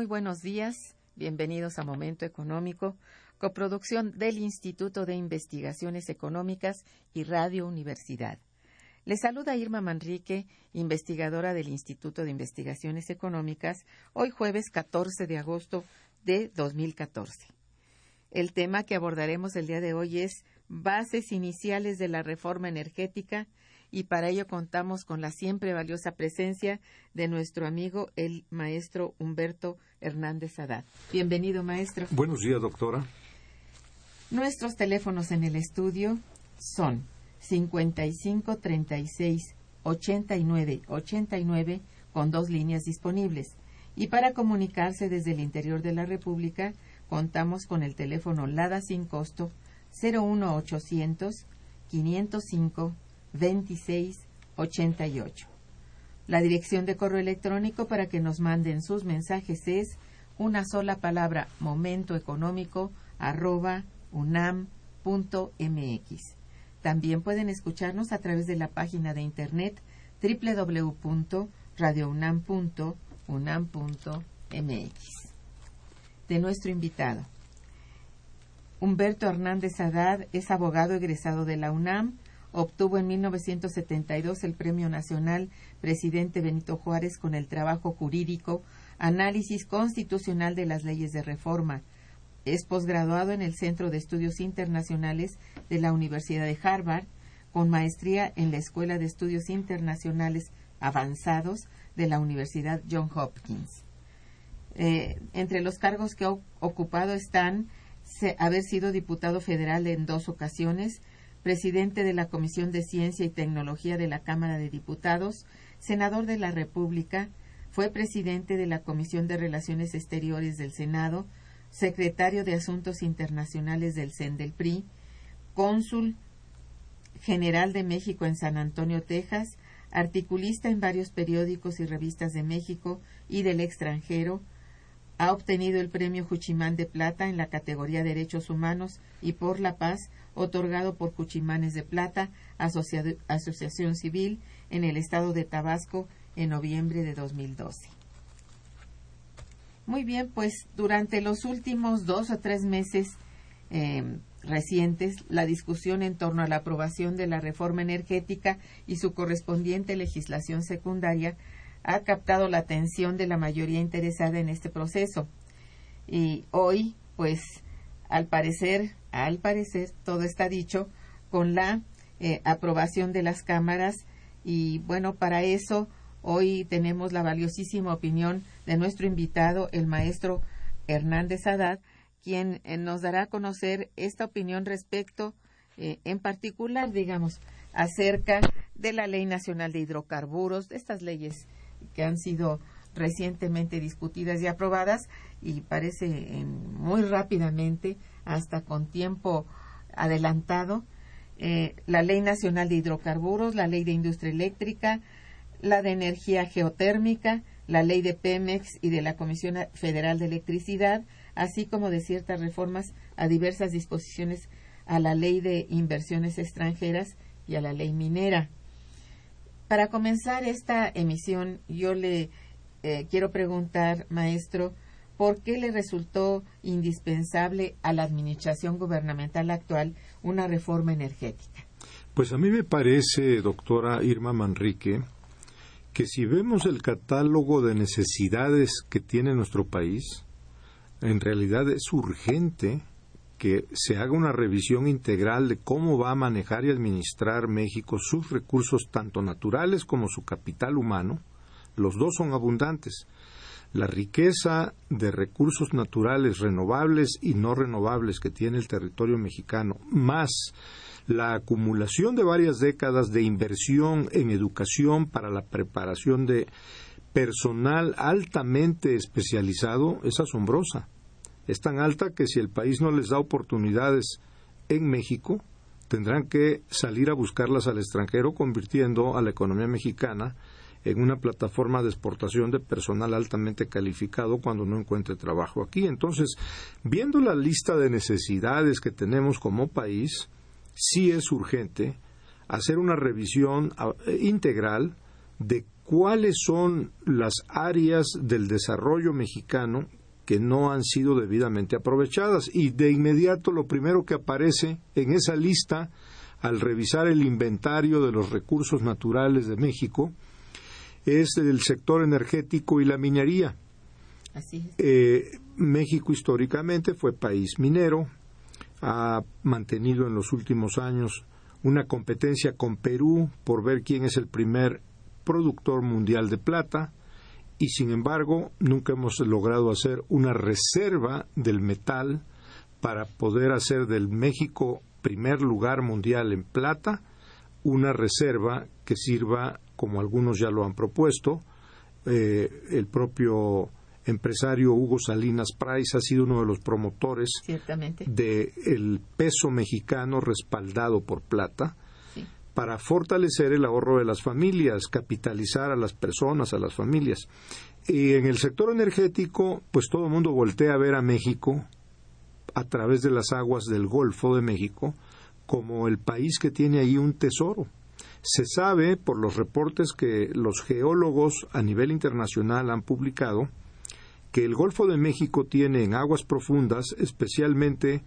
Muy buenos días, bienvenidos a Momento Económico, coproducción del Instituto de Investigaciones Económicas y Radio Universidad. Les saluda Irma Manrique, investigadora del Instituto de Investigaciones Económicas, hoy jueves 14 de agosto de 2014. El tema que abordaremos el día de hoy es bases iniciales de la reforma energética y para ello contamos con la siempre valiosa presencia de nuestro amigo el maestro Humberto Hernández Haddad. Bienvenido, maestro. Buenos días, doctora. Nuestros teléfonos en el estudio son 55 36 89 89 con dos líneas disponibles. Y para comunicarse desde el interior de la República, contamos con el teléfono LADA sin costo 01800 505 2688. La dirección de correo electrónico para que nos manden sus mensajes es una sola palabra momento económico arroba unam.mx. También pueden escucharnos a través de la página de internet www.radiounam.unam.mx. De nuestro invitado. Humberto Hernández Haddad es abogado egresado de la UNAM, Obtuvo en 1972 el Premio Nacional Presidente Benito Juárez con el trabajo jurídico Análisis Constitucional de las Leyes de Reforma. Es posgraduado en el Centro de Estudios Internacionales de la Universidad de Harvard, con maestría en la Escuela de Estudios Internacionales Avanzados de la Universidad Johns Hopkins. Eh, entre los cargos que ha ocupado están haber sido diputado federal en dos ocasiones, presidente de la Comisión de Ciencia y Tecnología de la Cámara de Diputados, senador de la República, fue presidente de la Comisión de Relaciones Exteriores del Senado, secretario de Asuntos Internacionales del CEN del PRI, cónsul general de México en San Antonio, Texas, articulista en varios periódicos y revistas de México y del extranjero, ha obtenido el premio Juchimán de Plata en la categoría Derechos Humanos y por la Paz, otorgado por Juchimanes de Plata, Asociación Civil, en el estado de Tabasco, en noviembre de 2012. Muy bien, pues durante los últimos dos o tres meses em, recientes, la discusión en torno a la aprobación de la reforma energética y su correspondiente legislación secundaria ha captado la atención de la mayoría interesada en este proceso. Y hoy, pues, al parecer, al parecer, todo está dicho con la eh, aprobación de las cámaras. Y bueno, para eso hoy tenemos la valiosísima opinión de nuestro invitado, el maestro Hernández Haddad, quien eh, nos dará a conocer esta opinión respecto, eh, en particular, digamos, acerca de la Ley Nacional de Hidrocarburos, de estas leyes que han sido recientemente discutidas y aprobadas y parece muy rápidamente, hasta con tiempo adelantado, eh, la Ley Nacional de Hidrocarburos, la Ley de Industria Eléctrica, la de Energía Geotérmica, la Ley de Pemex y de la Comisión Federal de Electricidad, así como de ciertas reformas a diversas disposiciones a la Ley de Inversiones Extranjeras y a la Ley Minera. Para comenzar esta emisión, yo le eh, quiero preguntar, maestro, ¿por qué le resultó indispensable a la administración gubernamental actual una reforma energética? Pues a mí me parece, doctora Irma Manrique, que si vemos el catálogo de necesidades que tiene nuestro país, en realidad es urgente que se haga una revisión integral de cómo va a manejar y administrar México sus recursos tanto naturales como su capital humano. Los dos son abundantes. La riqueza de recursos naturales renovables y no renovables que tiene el territorio mexicano, más la acumulación de varias décadas de inversión en educación para la preparación de personal altamente especializado es asombrosa. Es tan alta que si el país no les da oportunidades en México, tendrán que salir a buscarlas al extranjero, convirtiendo a la economía mexicana en una plataforma de exportación de personal altamente calificado cuando no encuentre trabajo aquí. Entonces, viendo la lista de necesidades que tenemos como país, sí es urgente hacer una revisión ah, integral de cuáles son las áreas del desarrollo mexicano que no han sido debidamente aprovechadas. Y de inmediato lo primero que aparece en esa lista, al revisar el inventario de los recursos naturales de México, es el sector energético y la minería. Eh, México históricamente fue país minero, ha mantenido en los últimos años una competencia con Perú por ver quién es el primer productor mundial de plata y sin embargo nunca hemos logrado hacer una reserva del metal para poder hacer del México primer lugar mundial en plata una reserva que sirva como algunos ya lo han propuesto eh, el propio empresario Hugo Salinas Price ha sido uno de los promotores del peso mexicano respaldado por plata para fortalecer el ahorro de las familias, capitalizar a las personas, a las familias. Y en el sector energético, pues todo el mundo voltea a ver a México a través de las aguas del Golfo de México como el país que tiene ahí un tesoro. Se sabe por los reportes que los geólogos a nivel internacional han publicado que el Golfo de México tiene en aguas profundas, especialmente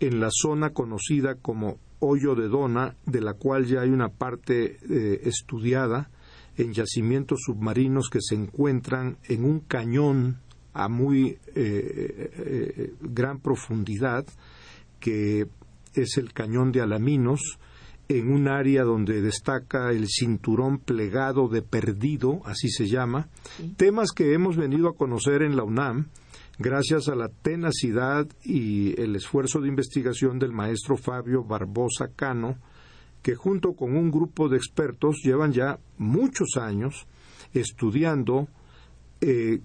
en la zona conocida como Hoyo de Dona, de la cual ya hay una parte eh, estudiada en yacimientos submarinos que se encuentran en un cañón a muy eh, eh, gran profundidad, que es el cañón de Alaminos, en un área donde destaca el cinturón plegado de perdido, así se llama, temas que hemos venido a conocer en la UNAM gracias a la tenacidad y el esfuerzo de investigación del maestro Fabio Barbosa Cano, que junto con un grupo de expertos llevan ya muchos años estudiando eh,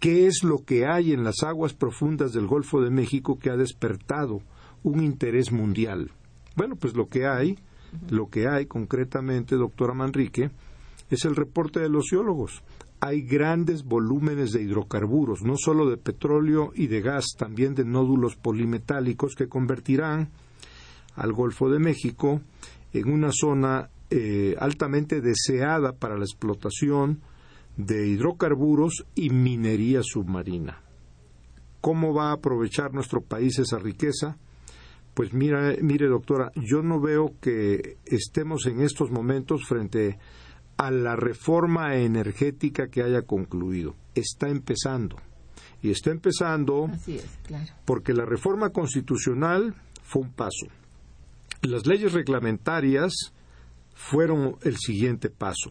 qué es lo que hay en las aguas profundas del Golfo de México que ha despertado un interés mundial. Bueno, pues lo que hay lo que hay concretamente, doctora Manrique, es el reporte de los geólogos. Hay grandes volúmenes de hidrocarburos, no solo de petróleo y de gas, también de nódulos polimetálicos que convertirán al Golfo de México en una zona eh, altamente deseada para la explotación de hidrocarburos y minería submarina. ¿Cómo va a aprovechar nuestro país esa riqueza? Pues mira, mire doctora, yo no veo que estemos en estos momentos frente a la reforma energética que haya concluido. Está empezando. Y está empezando porque la reforma constitucional fue un paso. Las leyes reglamentarias fueron el siguiente paso.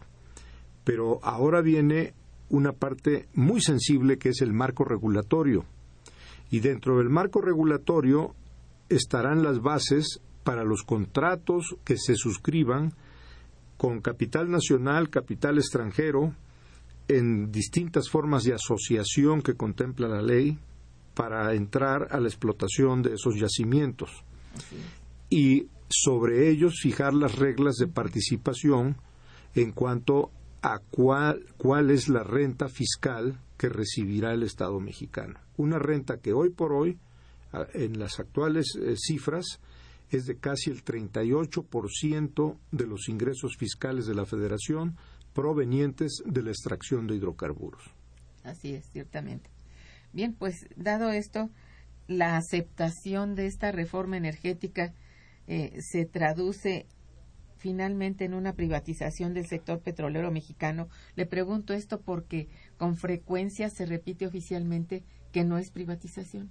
Pero ahora viene una parte muy sensible que es el marco regulatorio. Y dentro del marco regulatorio estarán las bases para los contratos que se suscriban con capital nacional, capital extranjero, en distintas formas de asociación que contempla la ley para entrar a la explotación de esos yacimientos. Y sobre ellos fijar las reglas de participación en cuanto a cuál, cuál es la renta fiscal que recibirá el Estado mexicano. Una renta que hoy por hoy, en las actuales eh, cifras, es de casi el 38% de los ingresos fiscales de la Federación provenientes de la extracción de hidrocarburos. Así es, ciertamente. Bien, pues dado esto, la aceptación de esta reforma energética eh, se traduce finalmente en una privatización del sector petrolero mexicano. Le pregunto esto porque con frecuencia se repite oficialmente que no es privatización.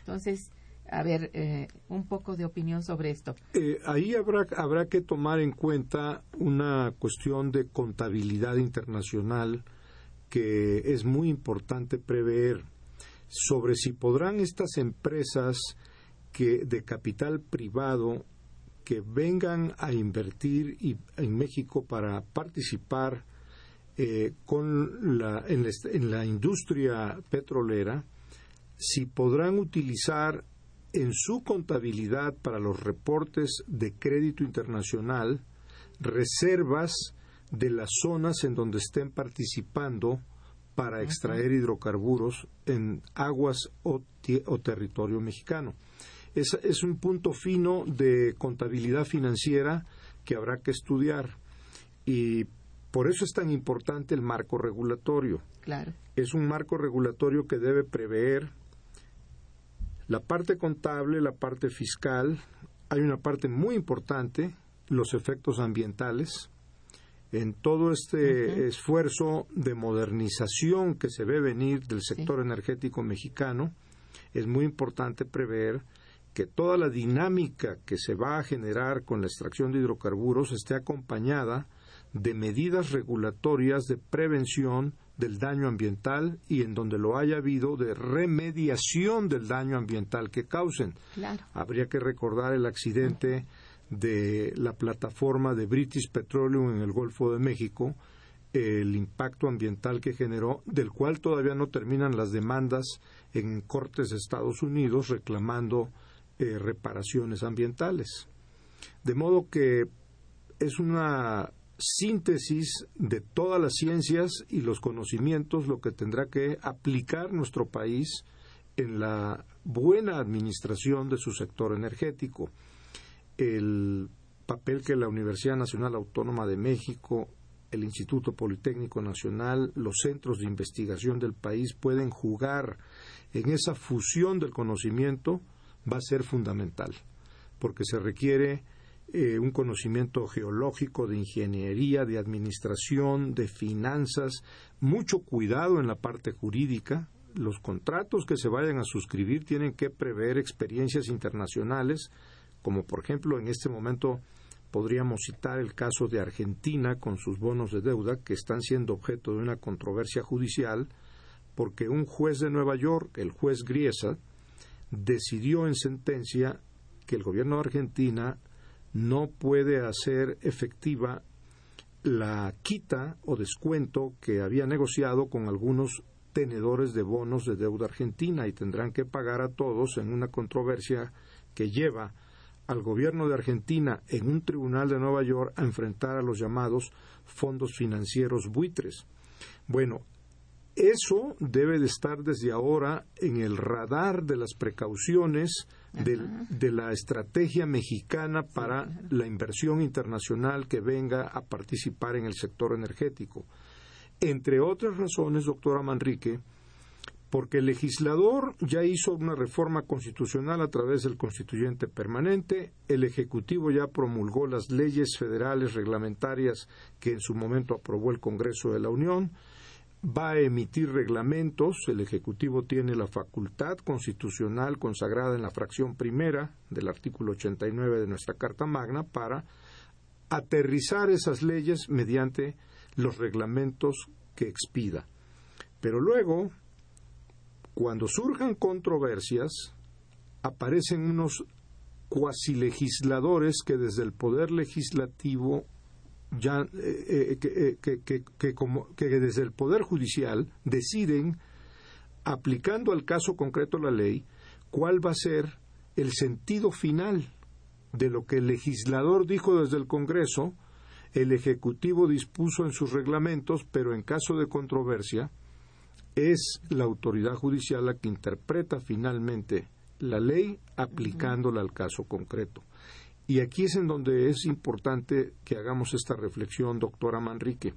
Entonces, a ver, eh, un poco de opinión sobre esto. Eh, ahí habrá, habrá que tomar en cuenta una cuestión de contabilidad internacional que es muy importante prever sobre si podrán estas empresas que de capital privado que vengan a invertir en México para participar eh, con la, en, la, industria petrolera, si podrán utilizar en su contabilidad para los reportes de crédito internacional reservas de las zonas en donde estén participando para extraer hidrocarburos en aguas o territorio mexicano es, es un punto fino de contabilidad financiera que habrá que estudiar. Y por eso es tan importante el marco regulatorio. Claro. Es un marco regulatorio que debe prever la parte contable, la parte fiscal. Hay una parte muy importante, los efectos ambientales. En todo este esfuerzo de modernización que se ve venir del sector energético mexicano, es muy importante prever que toda la dinámica que se va a generar con la extracción de hidrocarburos esté acompañada de medidas regulatorias de prevención del daño ambiental y en donde lo haya habido de remediación del daño ambiental que causen. Habría que recordar el accidente de la plataforma de British Petroleum en el Golfo de México, el impacto ambiental que generó, del cual todavía no terminan las demandas en cortes de Estados Unidos reclamando eh, reparaciones ambientales. De modo que es una síntesis de todas las ciencias y los conocimientos lo que tendrá que aplicar nuestro país en la buena administración de su sector energético. El papel que la Universidad Nacional Autónoma de México, el Instituto Politécnico Nacional, los centros de investigación del país pueden jugar en esa fusión del conocimiento va a ser fundamental, porque se requiere eh, un conocimiento geológico, de ingeniería, de administración, de finanzas, mucho cuidado en la parte jurídica. Los contratos que se vayan a suscribir tienen que prever experiencias internacionales, como por ejemplo en este momento podríamos citar el caso de Argentina con sus bonos de deuda que están siendo objeto de una controversia judicial porque un juez de Nueva York, el juez Griesa, decidió en sentencia que el gobierno de Argentina no puede hacer efectiva la quita o descuento que había negociado con algunos tenedores de bonos de deuda argentina y tendrán que pagar a todos en una controversia que lleva al gobierno de Argentina en un tribunal de Nueva York a enfrentar a los llamados fondos financieros buitres. Bueno, eso debe de estar desde ahora en el radar de las precauciones de, la estrategia mexicana para la inversión internacional que venga a participar en el sector energético. Entre otras razones, doctora Manrique, porque el legislador ya hizo una reforma constitucional a través del constituyente permanente, el Ejecutivo ya promulgó las leyes federales reglamentarias que en su momento aprobó el Congreso de la Unión, va a emitir reglamentos, el Ejecutivo tiene la facultad constitucional consagrada en la fracción primera del artículo 89 de nuestra Carta Magna para aterrizar esas leyes mediante los reglamentos que expida. Pero luego, cuando surjan controversias, aparecen unos cuasilegisladores que desde el poder legislativo ya eh, eh, que, como, que desde el poder judicial deciden aplicando al caso concreto la ley cuál va a ser el sentido final de lo que el legislador dijo desde el Congreso, el Ejecutivo dispuso en sus reglamentos, pero en caso de controversia, es la autoridad judicial la que interpreta finalmente la ley aplicándola al caso concreto. Y aquí es en donde es importante que hagamos esta reflexión, doctora Manrique.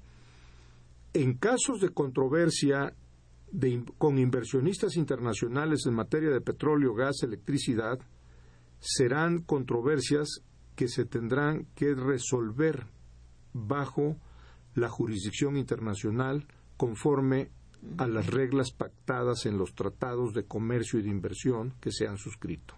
En casos de controversia con inversionistas internacionales en materia de petróleo, gas, electricidad, serán controversias que se tendrán que resolver bajo la jurisdicción internacional conforme a las reglas pactadas en los tratados de comercio y de inversión que se han suscrito.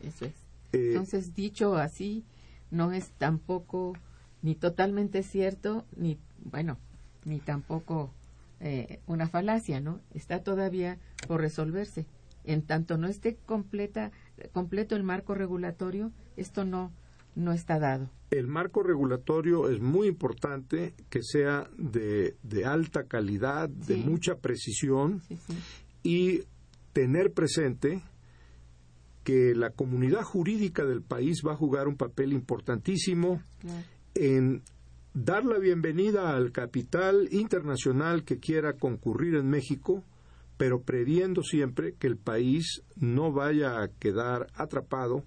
Eso es. Eh, Entonces, dicho así, no es tampoco ni totalmente cierto, ni, bueno, ni tampoco eh, una falacia, ¿no? Está todavía por resolverse. En tanto no esté completa, completo el marco regulatorio, esto no, no está dado. El marco regulatorio es muy importante que sea de, de alta calidad, de mucha precisión y tener presente que la comunidad jurídica del país va a jugar un papel importantísimo en dar la bienvenida al capital internacional que quiera concurrir en México, pero previendo siempre que el país no vaya a quedar atrapado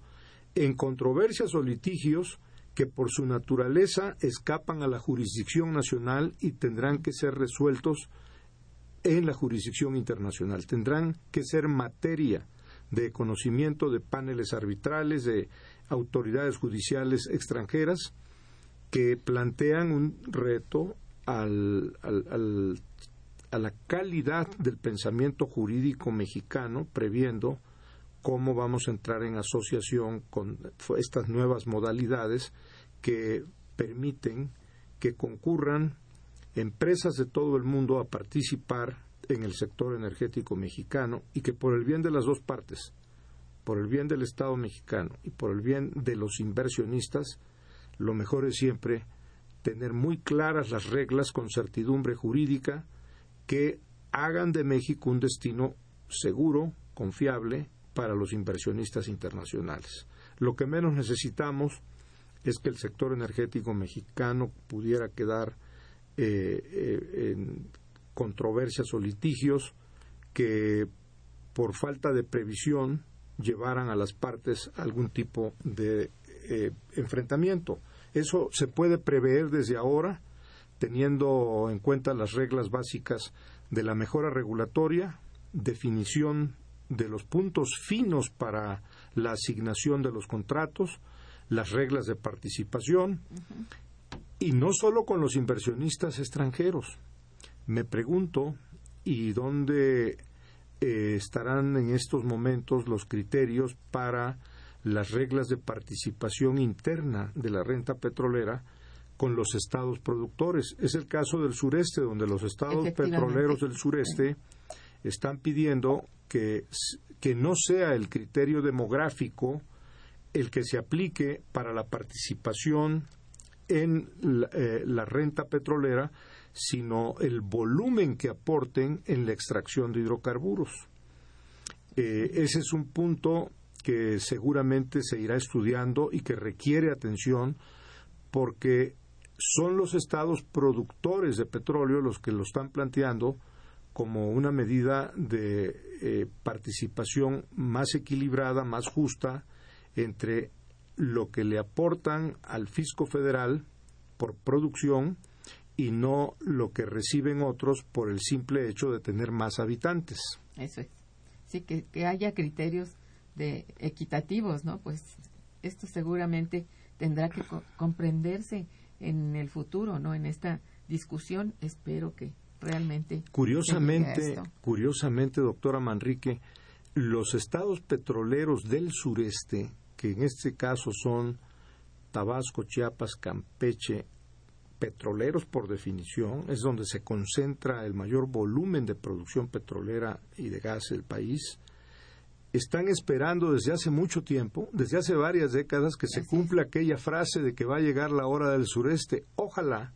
en controversias o litigios que por su naturaleza escapan a la jurisdicción nacional y tendrán que ser resueltos en la jurisdicción internacional. Tendrán que ser materia de conocimiento de paneles arbitrales, de autoridades judiciales extranjeras que plantean un reto al, a la calidad del pensamiento jurídico mexicano, previendo cómo vamos a entrar en asociación con estas nuevas modalidades que permiten que concurran empresas de todo el mundo a participar en el sector energético mexicano y que por el bien de las dos partes, por el bien del Estado mexicano y por el bien de los inversionistas, lo mejor es siempre tener muy claras las reglas con certidumbre jurídica que hagan de México un destino seguro, confiable para los inversionistas internacionales. Lo que menos necesitamos es que el sector energético mexicano pudiera quedar eh, eh, en controversias o litigios que por falta de previsión llevaran a las partes algún tipo de eh, enfrentamiento. Eso se puede prever desde ahora, teniendo en cuenta las reglas básicas de la mejora regulatoria, definición de los puntos finos para la asignación de los contratos, las reglas de participación, y no solo con los inversionistas extranjeros. Me pregunto, ¿y dónde eh, estarán en estos momentos los criterios para las reglas de participación interna de la renta petrolera con los estados productores? Es el caso del sureste, donde los estados petroleros del sureste están pidiendo que, que no sea el criterio demográfico el que se aplique para la participación en la, eh, renta petrolera, sino el volumen que aporten en la extracción de hidrocarburos. Eh, ese es un punto que seguramente se irá estudiando y que requiere atención porque son los estados productores de petróleo los que lo están planteando como una medida de eh, participación más equilibrada, más justa entre lo que le aportan al fisco federal por producción y no lo que reciben otros por el simple hecho de tener más habitantes. Eso es. Sí, que, que haya criterios de equitativos, ¿no? Pues esto seguramente tendrá que comprenderse en el futuro, ¿no? En esta discusión, espero que realmente. Curiosamente, curiosamente, doctora Manrique, los estados petroleros del sureste, que en este caso son Tabasco, Chiapas, Campeche, petroleros por definición, es donde se concentra el mayor volumen de producción petrolera y de gas del país, están esperando desde hace mucho tiempo, desde hace varias décadas, que se cumpla aquella frase de que va a llegar la hora del sureste. Ojalá,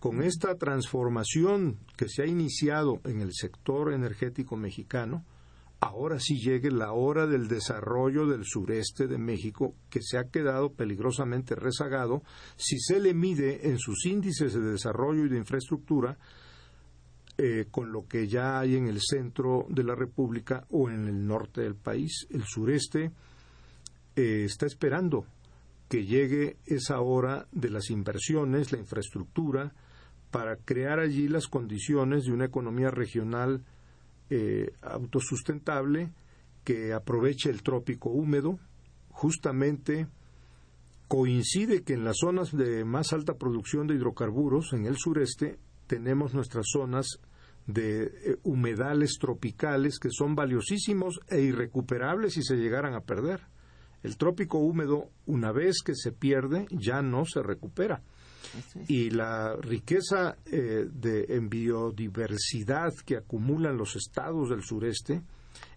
con esta transformación que se ha iniciado en el sector energético mexicano, ahora sí llegue la hora del desarrollo del sureste de México, que se ha quedado peligrosamente rezagado si se le mide en sus índices de desarrollo y de infraestructura eh, con lo que ya hay en el centro de la República o en el norte del país. El sureste eh, está esperando que llegue esa hora de las inversiones, la infraestructura, para crear allí las condiciones de una economía regional eh, autosustentable que aproveche el trópico húmedo. Justamente coincide que en las zonas de más alta producción de hidrocarburos, en el sureste, tenemos nuestras zonas de eh, humedales tropicales que son valiosísimos e irrecuperables si se llegaran a perder. El trópico húmedo, una vez que se pierde, ya no se recupera. Y la riqueza eh, de, en biodiversidad que acumulan los estados del sureste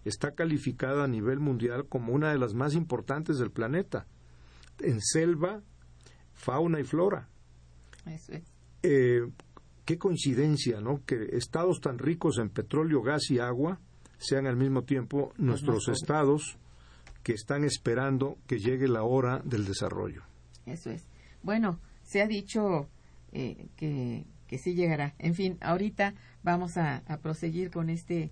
está calificada a nivel mundial como una de las más importantes del planeta. En selva, fauna y flora. Eh, qué coincidencia, ¿no? Que estados tan ricos en petróleo, gas y agua sean al mismo tiempo nuestros estados que están esperando que llegue la hora del desarrollo. Eso es. Bueno, se ha dicho eh, que, que sí llegará. En fin, ahorita vamos a, a, proseguir con este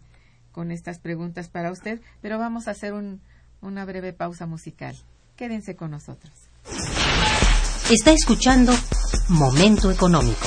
con estas preguntas para usted, pero vamos a hacer un, una breve pausa musical. Quédense con nosotros. Está escuchando Momento Económico.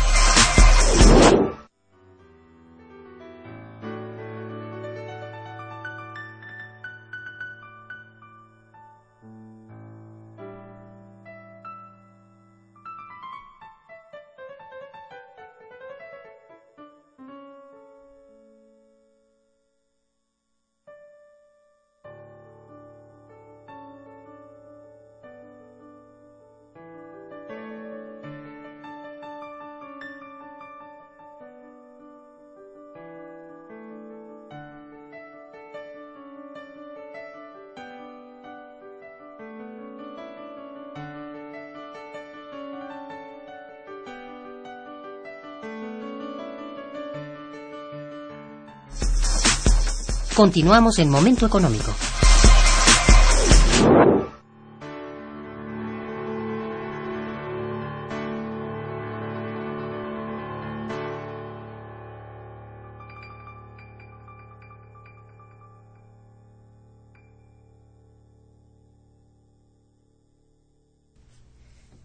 Continuamos en Momento Económico.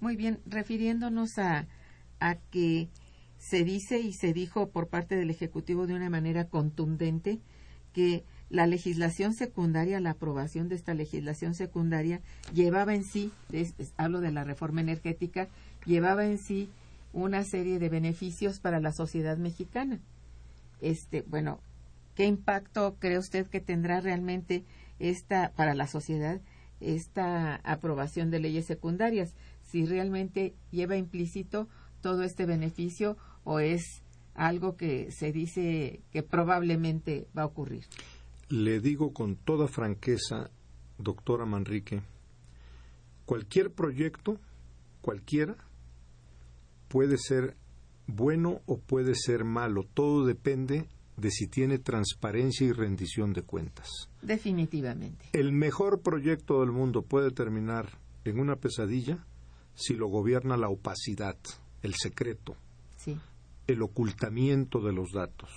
Muy bien, refiriéndonos a, a que se dice y se dijo por parte del Ejecutivo de una manera contundente que la legislación secundaria, la aprobación de esta legislación secundaria, llevaba en sí, hablo de la reforma energética, llevaba en sí una serie de beneficios para la sociedad mexicana. Este, bueno, ¿qué impacto cree usted que tendrá realmente esta para la sociedad esta aprobación de leyes secundarias, si realmente lleva implícito todo este beneficio o es algo que se dice que probablemente va a ocurrir. Le digo con toda franqueza, doctora Manrique, cualquier proyecto, cualquiera, puede ser bueno o puede ser malo. Todo depende de si tiene transparencia y rendición de cuentas. Definitivamente. El mejor proyecto del mundo puede terminar en una pesadilla si lo gobierna la opacidad, el secreto, el ocultamiento de los datos.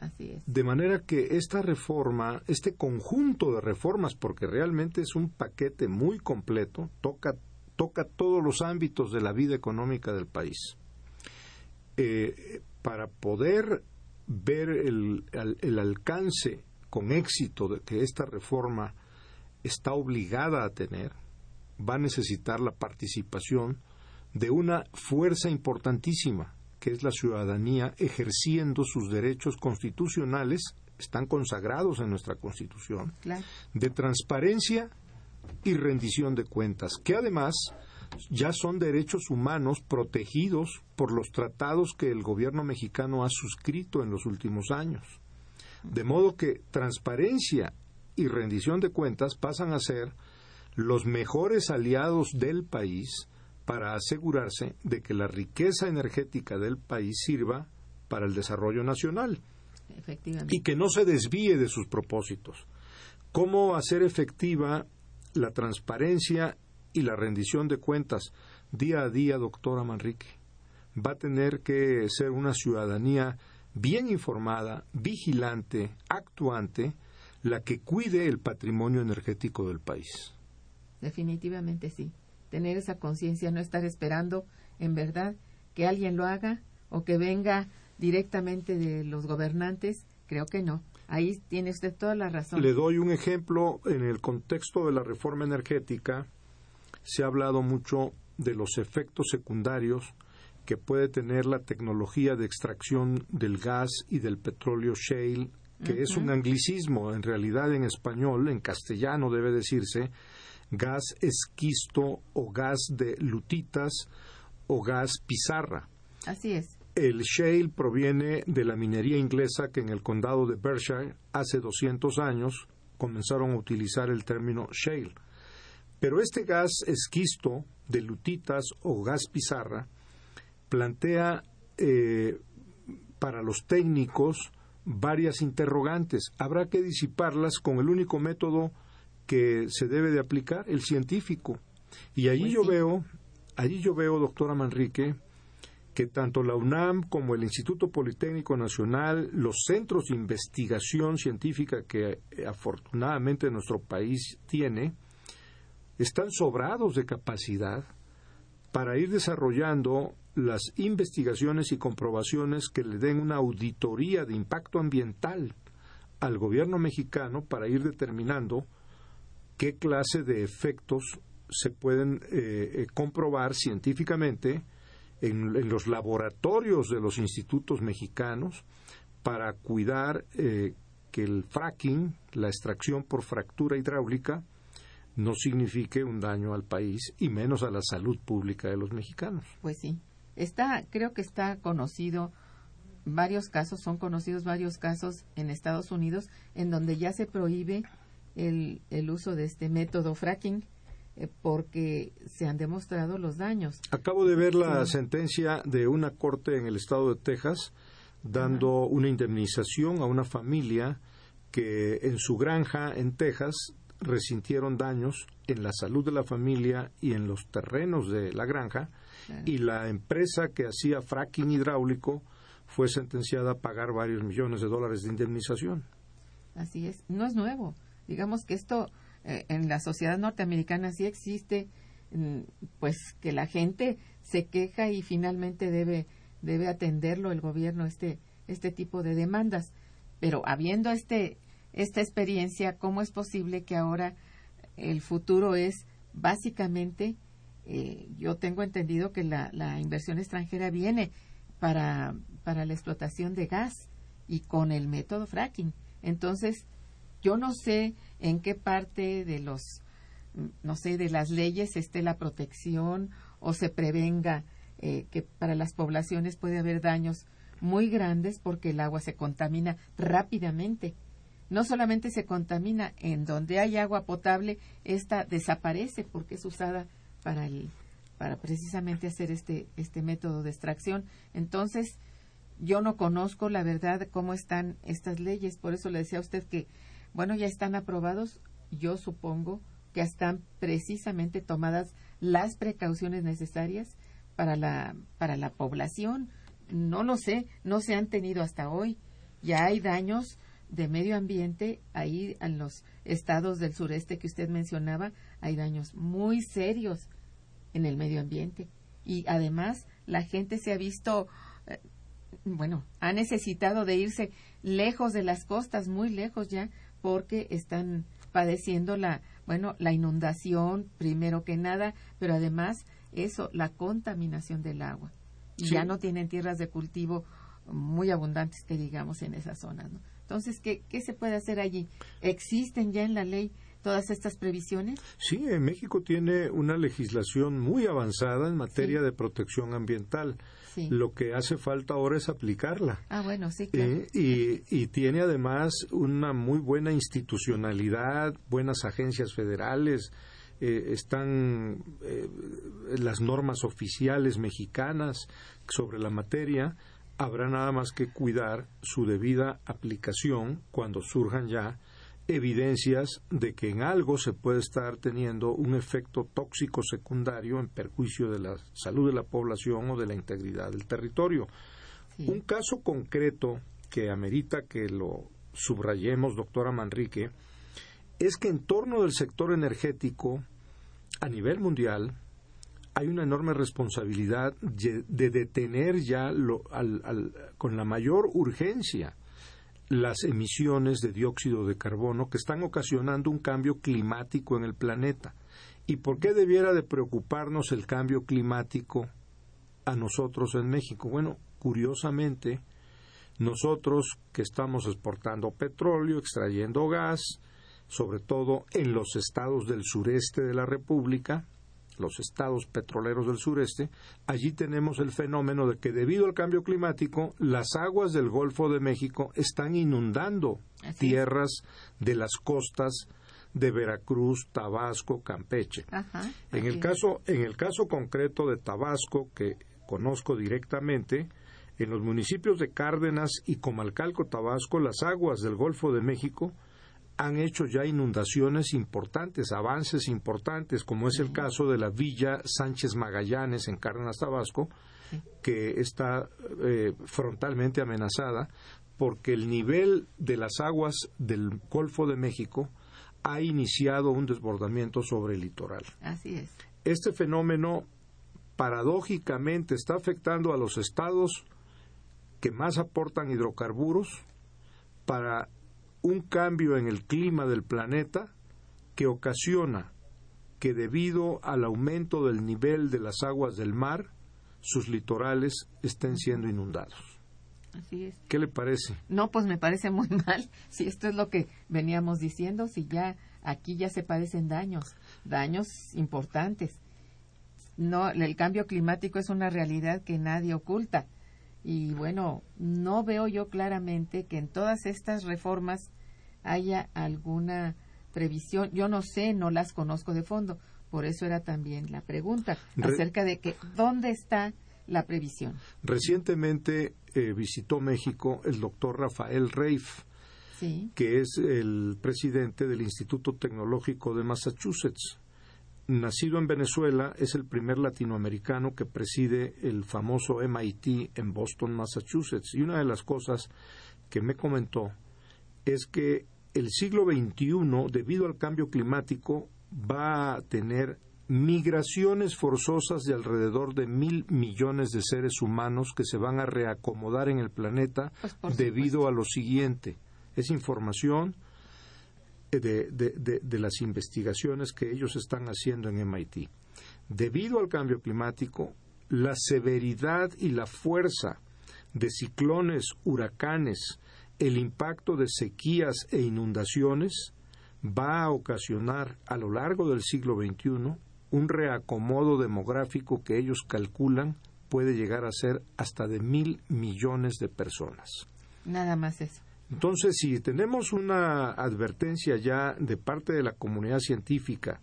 así es. De manera que esta reforma, este conjunto de reformas, porque realmente es un paquete muy completo, toca, toca todos los ámbitos de la vida económica del país. Eh, para poder ver el, el alcance con éxito de que esta reforma está obligada a tener, va a necesitar la participación de una fuerza importantísima, que es la ciudadanía ejerciendo sus derechos constitucionales, están consagrados en nuestra Constitución, Claro. de transparencia y rendición de cuentas, que además ya son derechos humanos protegidos por los tratados que el gobierno mexicano ha suscrito en los últimos años. De modo que transparencia y rendición de cuentas pasan a ser los mejores aliados del país para asegurarse de que la riqueza energética del país sirva para el desarrollo nacional y que no se desvíe de sus propósitos. ¿Cómo hacer efectiva la transparencia y la rendición de cuentas día a día, doctora Manrique? Va a tener que ser una ciudadanía bien informada, vigilante, actuante, la que cuide el patrimonio energético del país. Definitivamente sí. Tener esa conciencia, no estar esperando, en verdad, que alguien lo haga o que venga directamente de los gobernantes. Creo que no. Ahí tiene usted toda la razón. Le doy un ejemplo en el contexto de la reforma energética. Se ha hablado mucho de los efectos secundarios que puede tener la tecnología de extracción del gas y del petróleo shale, que es un anglicismo, en realidad en español, en castellano debe decirse gas esquisto o gas de lutitas o gas pizarra. Así es. El shale proviene de la minería inglesa que en el condado de Berkshire hace 200 años comenzaron a utilizar el término shale. Pero este gas esquisto de lutitas o gas pizarra plantea eh, para los técnicos varias interrogantes. Habrá que disiparlas con el único método que se debe de aplicar, el científico. Y allí Pues yo sí. veo, allí yo veo, doctora Manrique, que tanto la UNAM como el Instituto Politécnico Nacional, los centros de investigación científica que eh, afortunadamente nuestro país tiene, están sobrados de capacidad para ir desarrollando las investigaciones y comprobaciones que le den una auditoría de impacto ambiental al gobierno mexicano para ir determinando qué clase de efectos se pueden eh, eh, comprobar científicamente en, los laboratorios de los institutos mexicanos para cuidar eh, que el fracking, la extracción por fractura hidráulica, no signifique un daño al país y menos a la salud pública de los mexicanos. Pues sí. Está, creo que está conocido varios casos, son conocidos varios casos en Estados Unidos en donde ya se prohíbe el, el uso de este método fracking eh, porque se han demostrado los daños. Acabo de ver la sentencia de una corte en el estado de Texas dando una indemnización a una familia que en su granja en Texas resintieron daños en la salud de la familia y en los terrenos de la granja y la empresa que hacía fracking hidráulico fue sentenciada a pagar varios millones de dólares de indemnización. Así es, no es nuevo. Digamos que esto eh, en la sociedad norteamericana sí existe, mm, pues que la gente se queja y finalmente debe debe atenderlo el gobierno este este tipo de demandas. Pero habiendo este esta experiencia, ¿cómo es posible que ahora el futuro es básicamente eh, yo tengo entendido que la, la inversión extranjera viene para, para la explotación de gas y con el método fracking. Entonces, yo no sé en qué parte de los no sé, de las leyes esté la protección o se prevenga eh, que para las poblaciones puede haber daños muy grandes porque el agua se contamina rápidamente. No solamente se contamina en donde hay agua potable, esta desaparece porque es usada para el para precisamente hacer este este método de extracción. Entonces, yo no conozco la verdad cómo están estas leyes, por eso le decía a usted que bueno, ya están aprobados, yo supongo que están precisamente tomadas las precauciones necesarias para la para la población. No lo sé, no se han tenido hasta hoy. Ya hay daños de medio ambiente ahí en los estados del sureste que usted mencionaba, hay daños muy serios en el medio ambiente. Y además la gente se ha visto, eh, bueno, ha necesitado de irse lejos de las costas, muy lejos ya, porque están padeciendo la, bueno, la inundación primero que nada, pero además eso, la contaminación del agua. Y ya no tienen tierras de cultivo muy abundantes que digamos en esa zona. ¿no? Entonces, ¿qué, ¿qué se puede hacer allí? ¿Existen ya en la ley todas estas previsiones? Sí, en México tiene una legislación muy avanzada en materia de protección ambiental. Lo que hace falta ahora es aplicarla. Ah, bueno, sí, claro. Eh, y, y, tiene además una muy buena institucionalidad, buenas agencias federales, eh, están eh, las normas oficiales mexicanas sobre la materia habrá nada más que cuidar su debida aplicación cuando surjan ya evidencias de que en algo se puede estar teniendo un efecto tóxico secundario en perjuicio de la salud de la población o de la integridad del territorio. Un caso concreto que amerita que lo subrayemos, doctora Manrique, es que en torno del sector energético, a nivel mundial, hay una enorme responsabilidad de detener ya con la mayor urgencia las emisiones de dióxido de carbono que están ocasionando un cambio climático en el planeta. ¿Y por qué debiera de preocuparnos el cambio climático a nosotros en México? Bueno, curiosamente, nosotros que estamos exportando petróleo, extrayendo gas, sobre todo en los estados del sureste de la República, los estados petroleros del sureste, allí tenemos el fenómeno de que debido al cambio climático, las aguas del Golfo de México están inundando tierras de las costas de Veracruz, Tabasco, Campeche. en el caso en el caso concreto de Tabasco que conozco directamente, en los municipios de Cárdenas y Comalcalco, Tabasco, las aguas del Golfo de México han hecho ya inundaciones importantes, avances importantes, como es el caso de la villa Sánchez Magallanes en Cárdenas, Tabasco, que está eh, frontalmente amenazada porque el nivel de las aguas del Golfo de México ha iniciado un desbordamiento sobre el litoral. Así es. Este fenómeno paradójicamente está afectando a los estados que más aportan hidrocarburos para un cambio en el clima del planeta que ocasiona que debido al aumento del nivel de las aguas del mar, sus litorales estén siendo inundados. Así es. ¿Qué le parece? No, pues me parece muy mal. Si esto es lo que veníamos diciendo, si ya aquí ya se padecen daños, daños importantes. No, el cambio climático es una realidad que nadie oculta. Y bueno, no veo yo claramente que en todas estas reformas haya alguna previsión. Yo no sé, no las conozco de fondo. Por eso era también la pregunta acerca de que dónde está la previsión. Recientemente eh, visitó México el doctor Rafael Reif, que es el presidente del Instituto Tecnológico de Massachusetts. Nacido en Venezuela, es el primer latinoamericano que preside el famoso MIT en Boston, Massachusetts. Y una de las cosas que me comentó es que el siglo XXI, debido al cambio climático, va a tener migraciones forzosas de alrededor de mil millones de seres humanos que se van a reacomodar en el planeta pues, debido a lo siguiente. Es información de, de, las investigaciones que ellos están haciendo en MIT. Debido al cambio climático, la severidad y la fuerza de ciclones, huracanes, el impacto de sequías e inundaciones va a ocasionar a lo largo del siglo XXI un reacomodo demográfico que ellos calculan puede llegar a ser hasta de mil millones de personas. Nada más eso. Entonces, si tenemos una advertencia ya de parte de la comunidad científica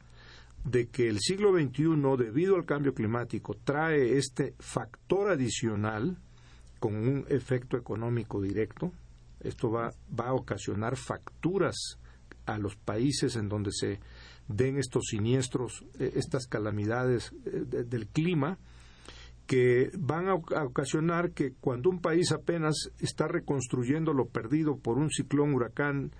de que el siglo XXI, debido al cambio climático, trae este factor adicional con un efecto económico directo, esto va, va a ocasionar facturas a los países en donde se den estos siniestros, eh, estas calamidades eh, de- del clima, que van a, ocasionar que cuando un país apenas está reconstruyendo lo perdido por un ciclón, huracán,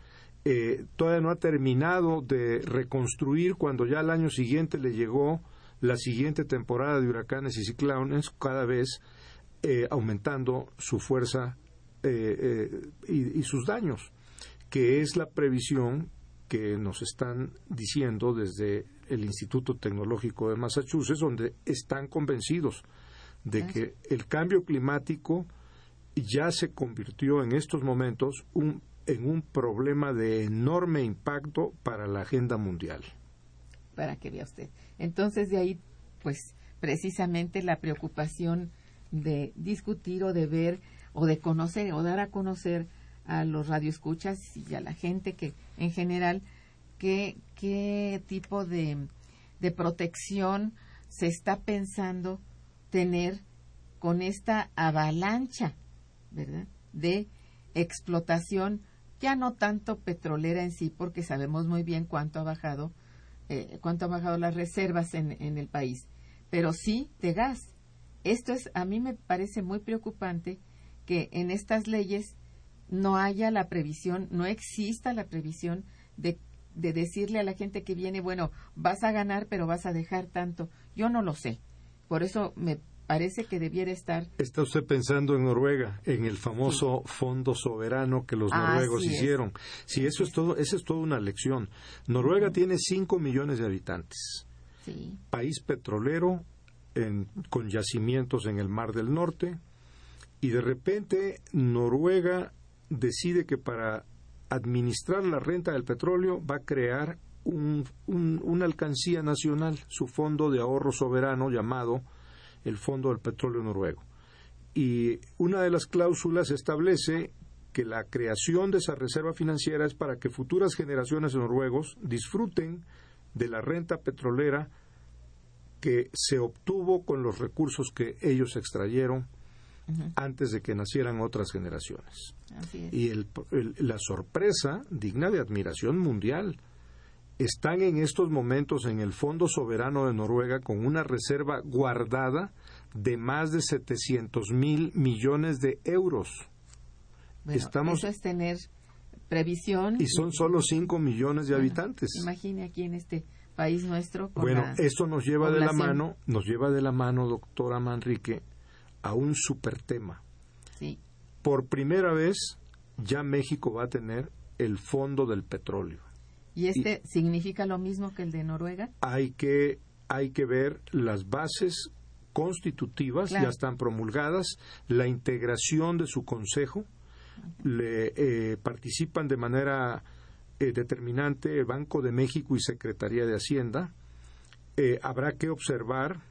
eh, todavía no ha terminado de reconstruir cuando ya al año siguiente le llegó la siguiente temporada de huracanes y ciclones, cada vez aumentando su fuerza eh, eh, y, y sus daños, que es la previsión que nos están diciendo desde el Instituto Tecnológico de Massachusetts, donde están convencidos de que el cambio climático ya se convirtió en estos momentos un- en un problema de enorme impacto para la agenda mundial. para que vea usted. Entonces de ahí, pues precisamente la preocupación de discutir o de ver o de conocer o dar a conocer a los radioescuchas y a la gente que en general qué, qué tipo de, de protección se está pensando tener con esta avalancha, ¿verdad? De explotación, ya no tanto petrolera en sí, porque sabemos muy bien cuánto ha bajado eh, cuánto han bajado las reservas en, en el país, pero sí de gas. Esto es, a mí me parece muy preocupante que en estas leyes no haya la previsión, no exista la previsión de, de decirle a la gente que viene, bueno, vas a ganar, pero vas a dejar tanto. Yo no lo sé. Por eso me parece que debiera estar Está usted pensando en Noruega, en el famoso fondo soberano que los noruegos hicieron. Sí, eso es todo, esa es toda una lección. Noruega tiene 5 millones de habitantes. sí, país petrolero en- con yacimientos en el Mar del Norte y de repente Noruega decide que para administrar la renta del petróleo va a crear un- un- una alcancía nacional, su fondo de ahorro soberano llamado el Fondo del Petróleo Noruego. Y una de las cláusulas establece que la creación de esa reserva financiera es para que futuras generaciones de noruegos disfruten de la renta petrolera que se obtuvo con los recursos que ellos extrayeron antes de que nacieran otras generaciones. así es. Y el- el- la sorpresa, digna de admiración mundial, están en estos momentos en el Fondo Soberano de Noruega con una reserva guardada de más de 700 mil millones de euros. Bueno, estamos- eso es tener previsión. Y son solo 5 millones de Bueno, habitantes. Imagine aquí en este país nuestro. con Bueno, la esto nos lleva de la mano, nos lleva de la mano, doctora Manrique, a un super tema. Sí, Por primera vez, ya México va a tener el fondo del petróleo. ¿Y este significa lo mismo que el de Noruega? Hay que, hay que ver las bases constitutivas, Claro. ya están promulgadas, la integración de su consejo, le eh, participan de manera eh, determinante el Banco de México y Secretaría de Hacienda. Eh, habrá que observar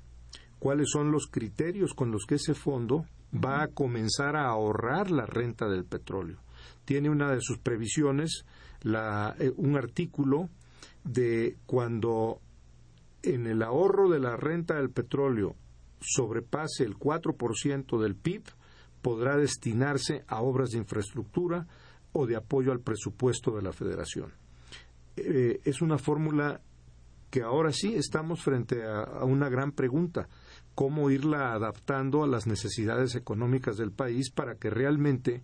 cuáles son los criterios con los que ese fondo va a comenzar a ahorrar la renta del petróleo. Tiene una de sus previsiones la, eh, un artículo de cuando en el ahorro de la renta del petróleo sobrepase el 4% del PIB, podrá destinarse a obras de infraestructura o de apoyo al presupuesto de la Federación. Eh, es una fórmula que ahora sí estamos frente a, a una gran pregunta, cómo irla adaptando a las necesidades económicas del país para que realmente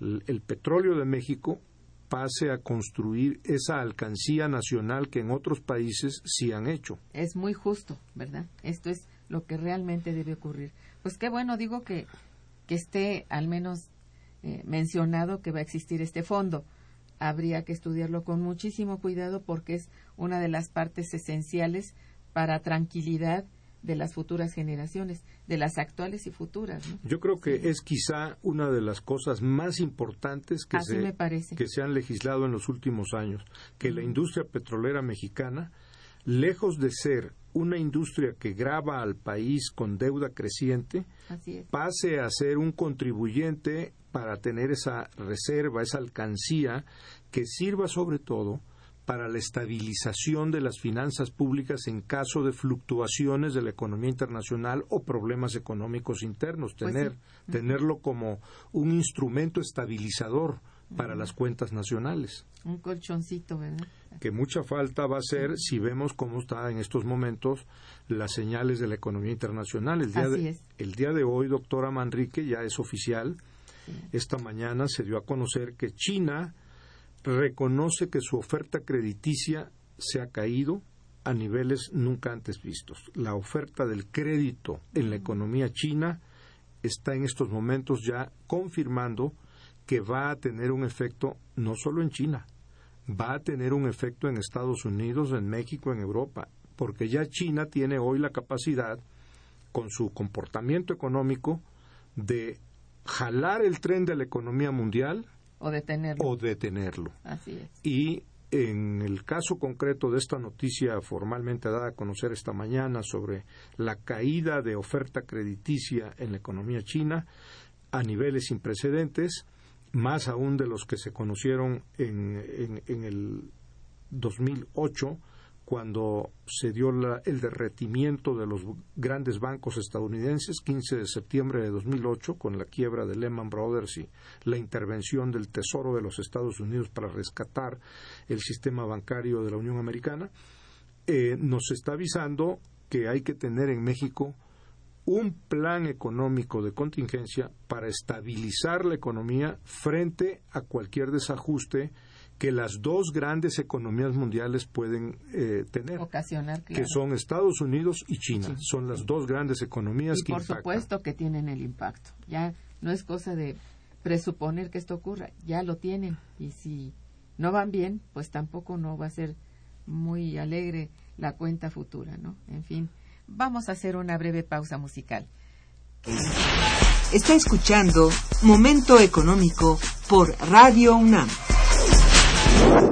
el, petróleo de México pase a construir esa alcancía nacional que en otros países sí han hecho. Es muy justo, ¿verdad? Esto es lo que realmente debe ocurrir. Pues qué bueno, digo que, que esté al menos eh, mencionado que va a existir este fondo. Habría que estudiarlo con muchísimo cuidado porque es una de las partes esenciales para tranquilidad de las futuras generaciones, de las actuales y futuras. ¿no? Yo creo que es quizá una de las cosas más importantes que, Así se, que se han legislado en los últimos años, que la industria petrolera mexicana, lejos de ser una industria que grava al país con deuda creciente, pase a ser un contribuyente para tener esa reserva, esa alcancía, que sirva sobre todo para la estabilización de las finanzas públicas en caso de fluctuaciones de la economía internacional o problemas económicos internos, Pues tener, sí. tenerlo como un instrumento estabilizador para las cuentas nacionales Un colchoncito, ¿verdad? que mucha falta va a ser si vemos cómo está en estos momentos las señales de la economía internacional. El día, Así de, es. el día de hoy, doctora Manrique, ya es oficial. Sí. Esta mañana se dio a conocer que China reconoce que su oferta crediticia se ha caído a niveles nunca antes vistos. La oferta del crédito en la economía china está en estos momentos ya confirmando que va a tener un efecto no solo en China, va a tener un efecto en Estados Unidos, en México, en Europa, porque ya China tiene hoy la capacidad, con su comportamiento económico, de jalar el tren de la economía mundial O detenerlo. o detenerlo. Así es. Y en el caso concreto de esta noticia formalmente dada a conocer esta mañana sobre la caída de oferta crediticia en la economía china a niveles sin precedentes, más aún de los que se conocieron en, en- en el 2008, cuando se dio la- el derretimiento de los grandes bancos estadounidenses, 15 de septiembre de 2008, con la quiebra de Lehman Brothers y la intervención del Tesoro de los Estados Unidos para rescatar el sistema bancario de la Unión Americana, eh, nos está avisando que hay que tener en México un plan económico de contingencia para estabilizar la economía frente a cualquier desajuste que las dos grandes economías mundiales pueden eh, tener, Ocasionar, que son Estados Unidos y China. Sí. Son las dos grandes economías y que por impactan. supuesto que tienen el impacto. Ya no es cosa de presuponer que esto ocurra, ya lo tienen. Y si no van bien, pues tampoco no va a ser muy alegre la cuenta futura, ¿no? En fin, vamos a hacer una breve pausa musical. Está escuchando Momento Económico por Radio UNAM. you.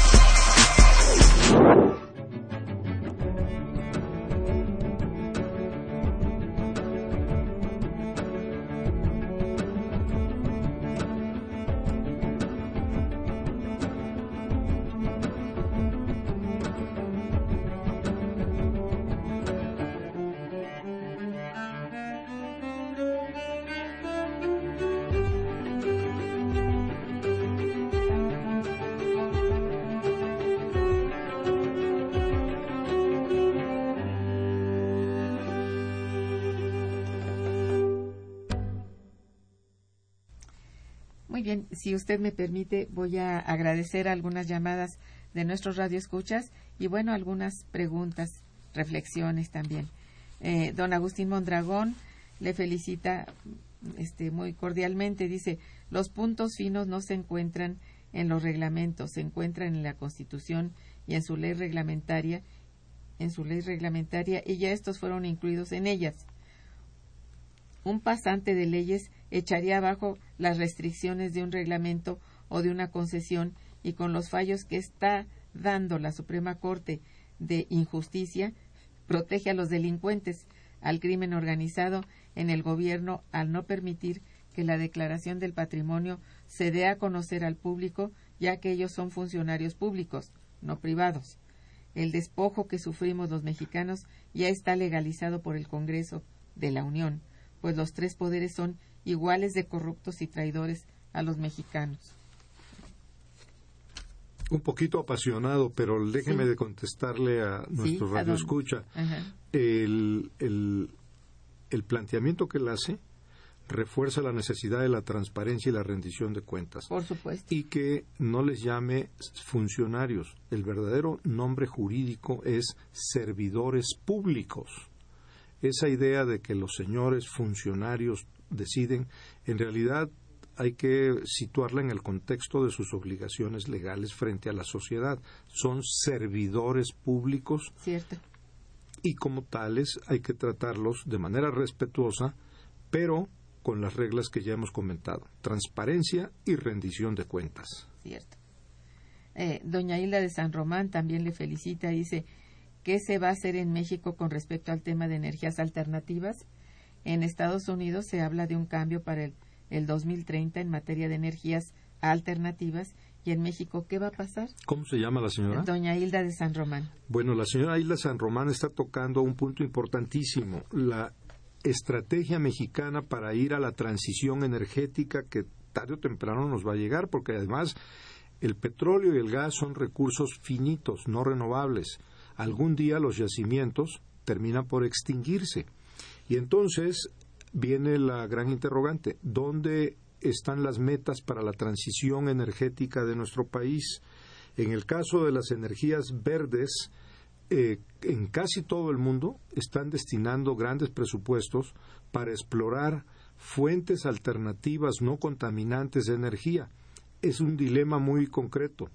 Bien, si usted me permite, voy a agradecer algunas llamadas de nuestros radioescuchas y, bueno, algunas preguntas, reflexiones también. Eh, don Agustín Mondragón le felicita este, muy cordialmente. Dice, los puntos finos no se encuentran en los reglamentos, se encuentran en la Constitución y en su ley reglamentaria, en su ley reglamentaria, y ya estos fueron incluidos en ellas. Un pasante de leyes echaría abajo las restricciones de un reglamento o de una concesión y con los fallos que está dando la Suprema Corte de injusticia, protege a los delincuentes, al crimen organizado en el gobierno al no permitir que la declaración del patrimonio se dé a conocer al público, ya que ellos son funcionarios públicos, no privados. El despojo que sufrimos los mexicanos ya está legalizado por el Congreso de la Unión, pues los tres poderes son iguales de corruptos y traidores a los mexicanos. Un poquito apasionado, pero déjeme Sí. de contestarle a nuestro ¿a radio escucha. El, el, el planteamiento que él hace refuerza la necesidad de la transparencia y la rendición de cuentas. Por supuesto. y que no les llame funcionarios. El verdadero nombre jurídico es servidores públicos. Esa idea de que los señores funcionarios deciden, en realidad hay que situarla en el contexto de sus obligaciones legales frente a la sociedad. Son servidores públicos Cierto. y como tales hay que tratarlos de manera respetuosa, pero con las reglas que ya hemos comentado, transparencia y rendición de cuentas. Cierto. Eh, doña Hilda de San Román también le felicita y dice, ¿qué se va a hacer en México con respecto al tema de energías alternativas? En Estados Unidos se habla de un cambio para el, el 2030 en materia de energías alternativas y en México, ¿qué va a pasar? ¿Cómo se llama la señora? Doña Hilda de San Román. Bueno, la señora Isla San Román está tocando un punto importantísimo, la estrategia mexicana para ir a la transición energética que tarde o temprano nos va a llegar, porque además el petróleo y el gas son recursos finitos, no renovables. Algún día los yacimientos terminan por extinguirse. Y entonces viene la gran interrogante, ¿dónde están las metas para la transición energética de nuestro país? En el caso de las energías verdes, eh, en casi todo el mundo están destinando grandes presupuestos para explorar fuentes alternativas no contaminantes de energía. Es un dilema muy concreto.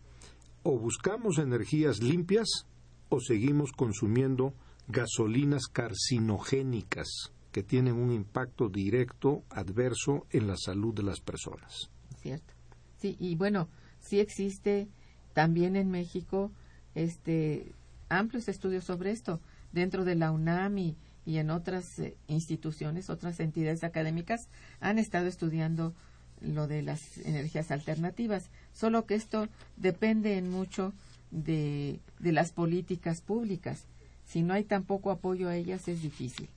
O buscamos energías limpias o seguimos consumiendo gasolinas carcinogénicas que tienen un impacto directo, adverso en la salud de las personas. Cierto. Sí, y bueno, sí existe también en México este amplios estudios sobre esto dentro de la UNAM y, y en otras eh, instituciones, otras entidades académicas han estado estudiando lo de las energías alternativas, solo que esto depende en mucho de, de las políticas públicas. Si no hay tampoco apoyo a ellas es difícil.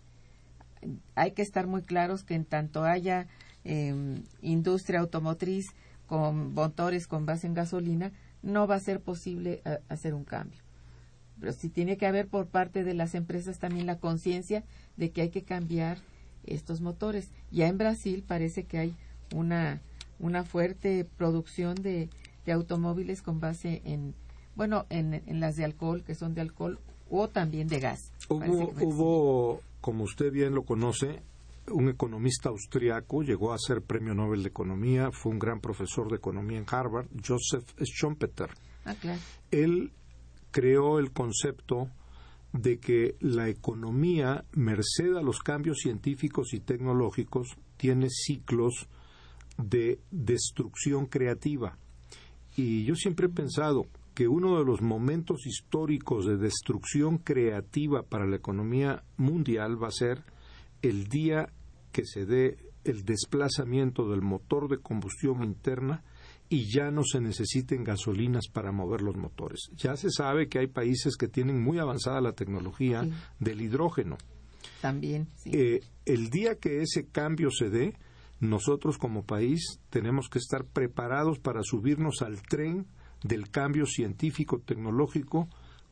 Hay que estar muy claros que en tanto haya eh, industria automotriz con motores con base en gasolina, no va a ser posible a, hacer un cambio. Pero sí tiene que haber por parte de las empresas también la conciencia de que hay que cambiar estos motores. Ya en Brasil parece que hay una, una fuerte producción de, de automóviles con base en, bueno, en, en, las de alcohol, que son de alcohol, o también de gas. Hubo, hubo como usted bien lo conoce, un economista austriaco, llegó a ser premio Nobel de Economía, fue un gran profesor de economía en Harvard, Joseph Schumpeter. Ah, claro. Él creó el concepto de que la economía, merced a los cambios científicos y tecnológicos, tiene ciclos de destrucción creativa. Y yo siempre he pensado que uno de los momentos históricos de destrucción creativa para la economía mundial va a ser el día que se dé el desplazamiento del motor de combustión interna y ya no se necesiten gasolinas para mover los motores. Ya se sabe que hay países que tienen muy avanzada la tecnología del hidrógeno. También. Sí. Eh, el día que ese cambio se dé, nosotros como país tenemos que estar preparados para subirnos al tren del cambio científico tecnológico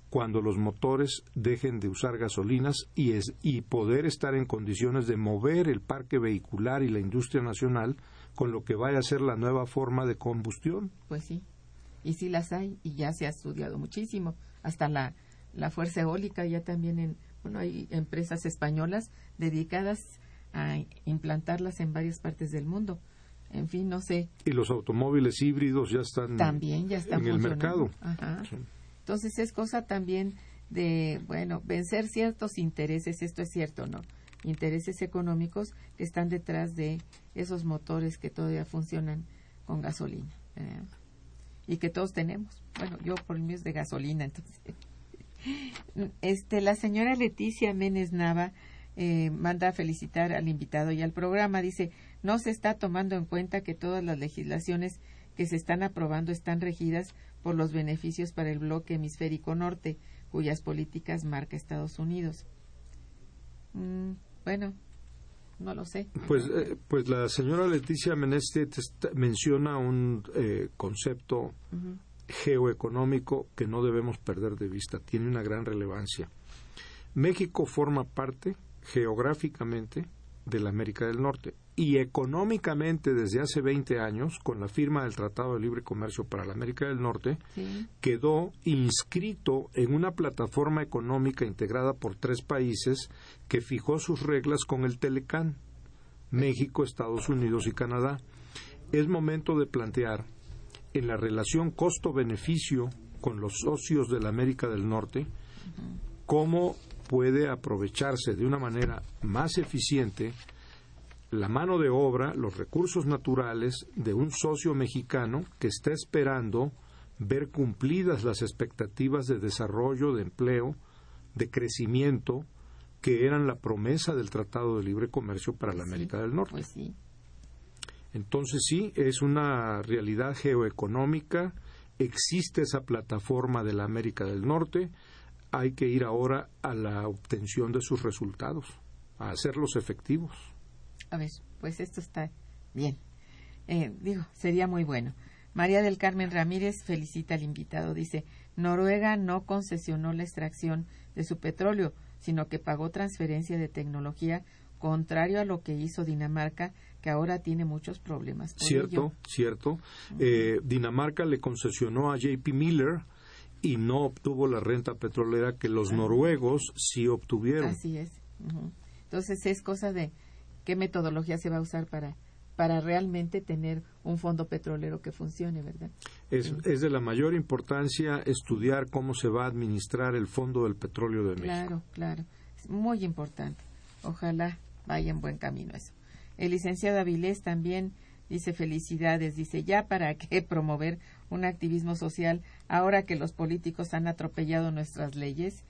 cuando los motores dejen de usar gasolinas y, es, y poder estar en condiciones de mover el parque vehicular y la industria nacional con lo que vaya a ser la nueva forma de combustión. Pues sí, y sí las hay y ya se ha estudiado muchísimo. Hasta la, la fuerza eólica ya también en, bueno, hay empresas españolas dedicadas a implantarlas en varias partes del mundo. En fin, no sé. Y los automóviles híbridos ya están, también ya están en el mercado. Ajá. Entonces es cosa también de, bueno, vencer ciertos intereses, esto es cierto, ¿no? Intereses económicos que están detrás de esos motores que todavía funcionan con gasolina. ¿verdad? Y que todos tenemos. Bueno, yo por el mío es de gasolina, entonces. Este, la señora Leticia Menes Nava eh, manda a felicitar al invitado y al programa. Dice, no se está tomando en cuenta que todas las legislaciones que se están aprobando están regidas por los beneficios para el bloque hemisférico norte, cuyas políticas marca Estados Unidos. Mm, bueno, no lo sé. Pues, eh, pues la señora Leticia Meneste menciona un eh, concepto uh -huh. geoeconómico que no debemos perder de vista. Tiene una gran relevancia. México forma parte geográficamente de la América del Norte y económicamente desde hace 20 años, con la firma del Tratado de Libre Comercio para la América del Norte, sí. quedó inscrito en una plataforma económica integrada por tres países que fijó sus reglas con el Telecán, México, Estados Unidos y Canadá. Es momento de plantear en la relación costo-beneficio con los socios de la América del Norte, cómo puede aprovecharse de una manera más eficiente la mano de obra, los recursos naturales de un socio mexicano que está esperando ver cumplidas las expectativas de desarrollo, de empleo, de crecimiento que eran la promesa del Tratado de Libre Comercio para la América sí, del Norte. Pues sí. Entonces sí, es una realidad geoeconómica, existe esa plataforma de la América del Norte, hay que ir ahora a la obtención de sus resultados, a hacerlos efectivos. A ver, pues esto está bien. Eh, digo, sería muy bueno. María del Carmen Ramírez felicita al invitado. Dice, Noruega no concesionó la extracción de su petróleo, sino que pagó transferencia de tecnología contrario a lo que hizo Dinamarca, que ahora tiene muchos problemas. Por cierto, ello. cierto. Uh -huh. eh, Dinamarca le concesionó a JP Miller y no obtuvo la renta petrolera que los noruegos sí obtuvieron. Así es. Uh -huh. Entonces es cosa de qué metodología se va a usar para para realmente tener un fondo petrolero que funcione, ¿verdad? Es, es, de la mayor importancia estudiar cómo se va a administrar el Fondo del Petróleo de México. Claro, claro. Es muy importante. Ojalá vaya en buen camino eso. El licenciado Avilés también dice felicidades, dice ya para qué promover un activismo social ahora que los políticos han atropellado nuestras leyes.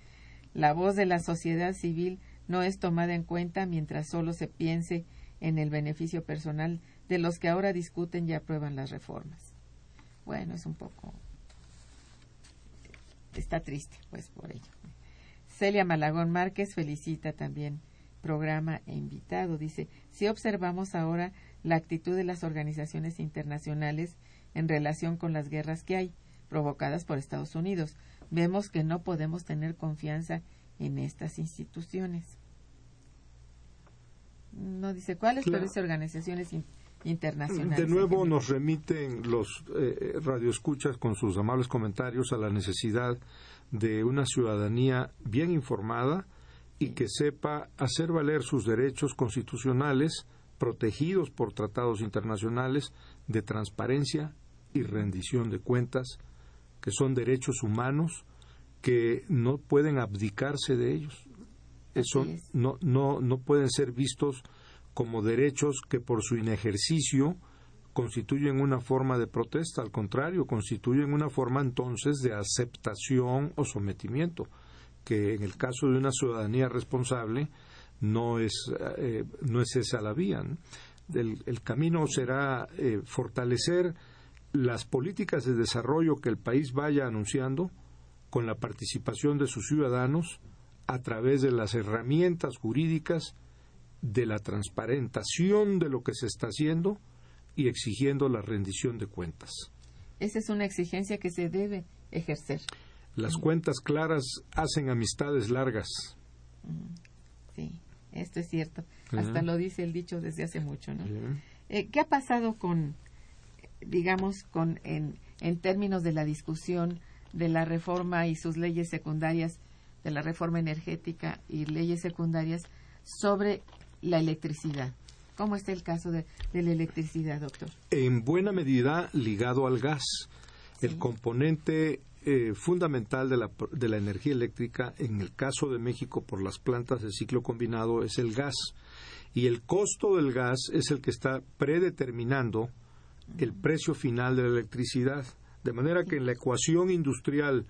La voz de la sociedad civil no es tomada en cuenta mientras solo se piense en el beneficio personal de los que ahora discuten y aprueban las reformas. Bueno, es un poco... está triste, pues, por ello. Celia Malagón Márquez felicita también programa e invitado. Dice, si observamos ahora la actitud de las organizaciones internacionales en relación con las guerras que hay, provocadas por Estados Unidos, vemos que no podemos tener confianza en estas instituciones no dice cuáles, claro. pero dice organizaciones in internacionales. De nuevo nos remiten los eh, radioescuchas con sus amables comentarios a la necesidad de una ciudadanía bien informada y que sepa hacer valer sus derechos constitucionales protegidos por tratados internacionales de transparencia y rendición de cuentas, que son derechos humanos que no pueden abdicarse de ellos. Eso no, no, no pueden ser vistos como derechos que por su inejercicio constituyen una forma de protesta, al contrario, constituyen una forma entonces de aceptación o sometimiento, que en el caso de una ciudadanía responsable no es, eh, no es esa la vía. El, camino será eh, fortalecer las políticas de desarrollo que el país vaya anunciando con la participación de sus ciudadanos a través de las herramientas jurídicas de la transparentación de lo que se está haciendo y exigiendo la rendición de cuentas. Esa es una exigencia que se debe ejercer. Las cuentas claras hacen amistades largas. Mm, sí, esto es cierto. Hasta lo dice el dicho desde hace mucho, ¿no? Eh, ¿Qué ha pasado con, digamos, con en, en términos de la discusión de la reforma y sus leyes secundarias, de la reforma energética y leyes secundarias sobre la electricidad? ¿Cómo está el caso de, la electricidad, doctor? En buena medida ligado al gas. El componente eh, fundamental de la, de la energía eléctrica, en el caso de México por las plantas de ciclo combinado, es el gas. Y el costo del gas es el que está predeterminando el precio final de la electricidad. De manera que en la ecuación industrial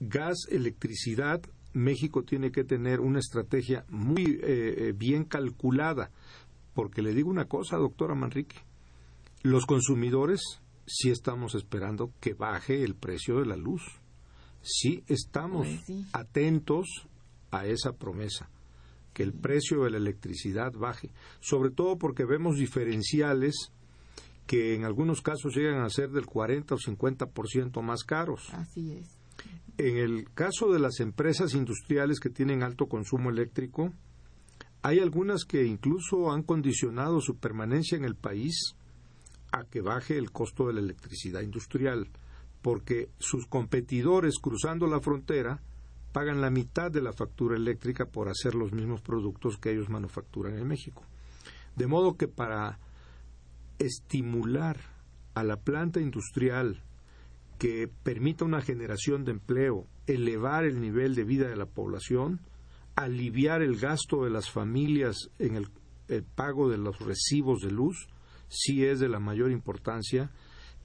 gas-electricidad, México tiene que tener una estrategia muy eh, eh, bien calculada porque le digo una cosa, doctora Manrique, los consumidores sí estamos esperando que baje el precio de la luz. Sí estamos pues atentos a esa promesa, que el precio de la electricidad baje, sobre todo porque vemos diferenciales que en algunos casos llegan a ser del 40 o 50% más caros. Así es. En el caso de las empresas industriales que tienen alto consumo eléctrico, hay algunas que incluso han condicionado su permanencia en el país a que baje el costo de la electricidad industrial, porque sus competidores cruzando la frontera pagan la mitad de la factura eléctrica por hacer los mismos productos que ellos manufacturan en México. De modo que para estimular a la planta industrial que permita una generación de empleo, elevar el nivel de vida de la población, aliviar el gasto de las familias en el, pago de los recibos de luz, sí es de la mayor importancia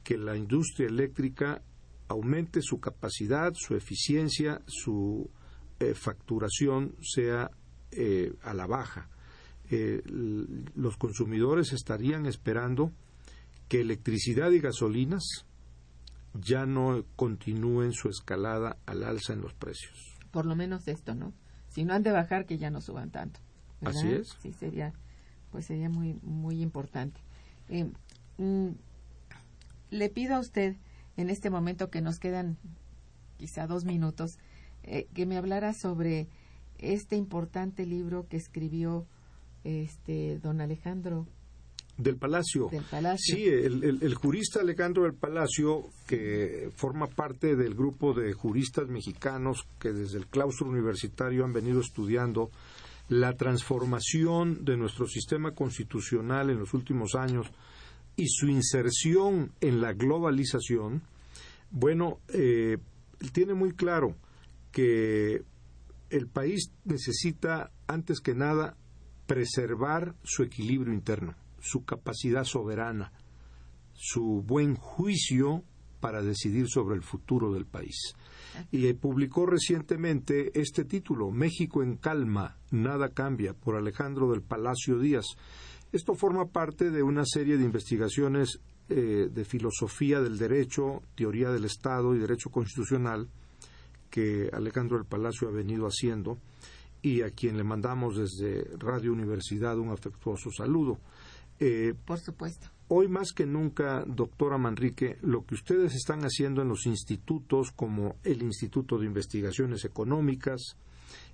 que la industria eléctrica aumente su capacidad, su eficiencia, su eh, facturación sea eh, a la baja. Eh, los consumidores estarían esperando que electricidad y gasolinas ya no continúen su escalada al alza en los precios. Por lo menos esto, ¿no? si no han de bajar que ya no suban tanto así es sí sería pues sería muy muy importante eh, mm, le pido a usted en este momento que nos quedan quizá dos minutos eh, que me hablara sobre este importante libro que escribió este don Alejandro del Palacio. Sí, el, jurista Alejandro del Palacio, que forma parte del grupo de juristas mexicanos que desde el claustro universitario han venido estudiando la transformación de nuestro sistema constitucional en los últimos años y su inserción en la globalización, bueno, eh, tiene muy claro que el país necesita, antes que nada, preservar su equilibrio interno su capacidad soberana, su buen juicio para decidir sobre el futuro del país. Y publicó recientemente este título, México en calma, nada cambia, por Alejandro del Palacio Díaz. Esto forma parte de una serie de investigaciones eh, de filosofía del derecho, teoría del Estado y derecho constitucional que Alejandro del Palacio ha venido haciendo y a quien le mandamos desde Radio Universidad un afectuoso saludo. Eh, Por supuesto. Hoy más que nunca, doctora Manrique, lo que ustedes están haciendo en los institutos como el Instituto de Investigaciones Económicas,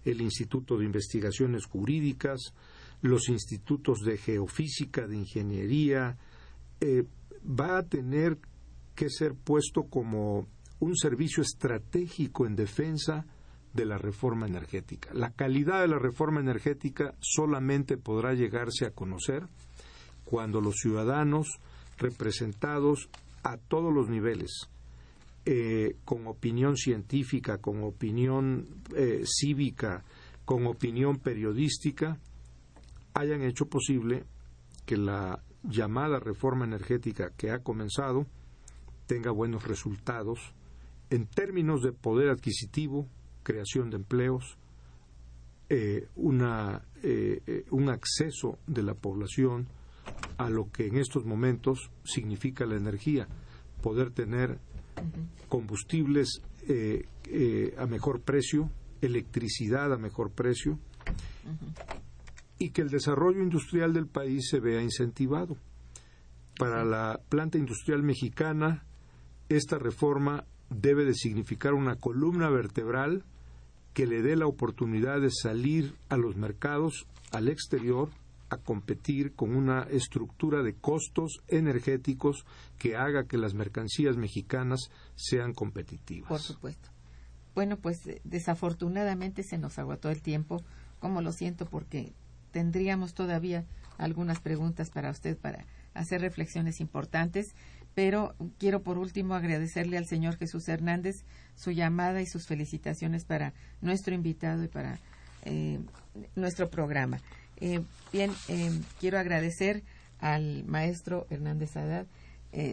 el Instituto de Investigaciones Jurídicas, los institutos de geofísica, de ingeniería, eh, va a tener que ser puesto como un servicio estratégico en defensa de la reforma energética. La calidad de la reforma energética solamente podrá llegarse a conocer cuando los ciudadanos representados a todos los niveles, eh, con opinión científica, con opinión eh, cívica, con opinión periodística, hayan hecho posible que la llamada reforma energética que ha comenzado tenga buenos resultados en términos de poder adquisitivo, creación de empleos, eh, una, eh, eh, un acceso de la población a lo que en estos momentos significa la energía, poder tener combustibles a mejor precio, electricidad a mejor precio y que el desarrollo industrial del país se vea incentivado. Para la planta industrial mexicana, esta reforma debe de significar una columna vertebral que le dé la oportunidad de salir a los mercados al exterior a competir con una estructura de costos energéticos que haga que las mercancías mexicanas sean competitivas. Por supuesto. Bueno, pues eh, desafortunadamente se nos agotó el tiempo, como lo siento porque tendríamos todavía algunas preguntas para usted para hacer reflexiones importantes, pero quiero por último agradecerle al señor Jesús Hernández su llamada y sus felicitaciones para nuestro invitado y para eh, nuestro programa. Eh, bien, quiero agradecer al maestro Hernández Haddad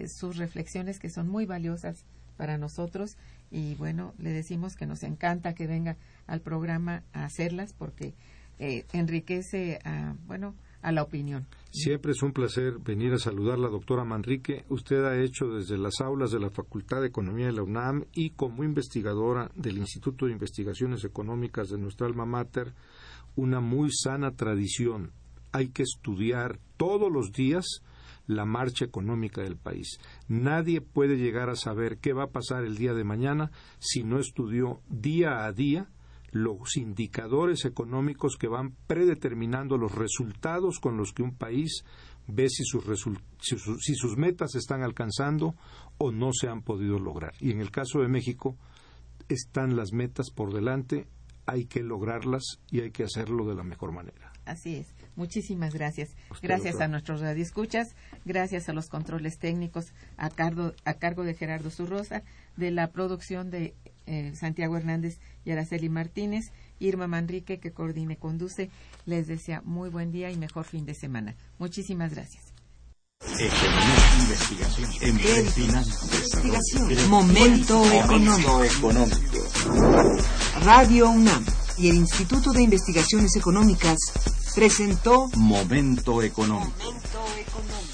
sus reflexiones que son muy valiosas para nosotros y bueno, le decimos que nos encanta que venga al programa a hacerlas porque eh, enriquece a, bueno, a la opinión. Siempre es un placer venir a saludar a la doctora Manrique. Usted ha hecho desde las aulas de la Facultad de Economía de la UNAM y como investigadora del Instituto de Investigaciones Económicas de nuestra alma mater una muy sana tradición. Hay que estudiar todos los días la marcha económica del país. Nadie puede llegar a saber qué va a pasar el día de mañana si no estudió día a día los indicadores económicos que van predeterminando los resultados con los que un país ve si sus, si sus metas se están alcanzando o no se han podido lograr. Y en el caso de México están las metas por delante, hay que lograrlas y hay que hacerlo de la mejor manera. Así es. Muchísimas gracias. gracias a nuestros radioescuchas, gracias a los controles técnicos a cargo, a cargo de Gerardo Zurrosa, de la producción de eh, Santiago Hernández y Araceli Martínez, Irma Manrique, que coordine y conduce. Les desea muy buen día y mejor fin de semana. Muchísimas gracias. Momento económico. Radio UNAM y el Instituto de Investigaciones Económicas presentó Momento Económico. Momento Económico.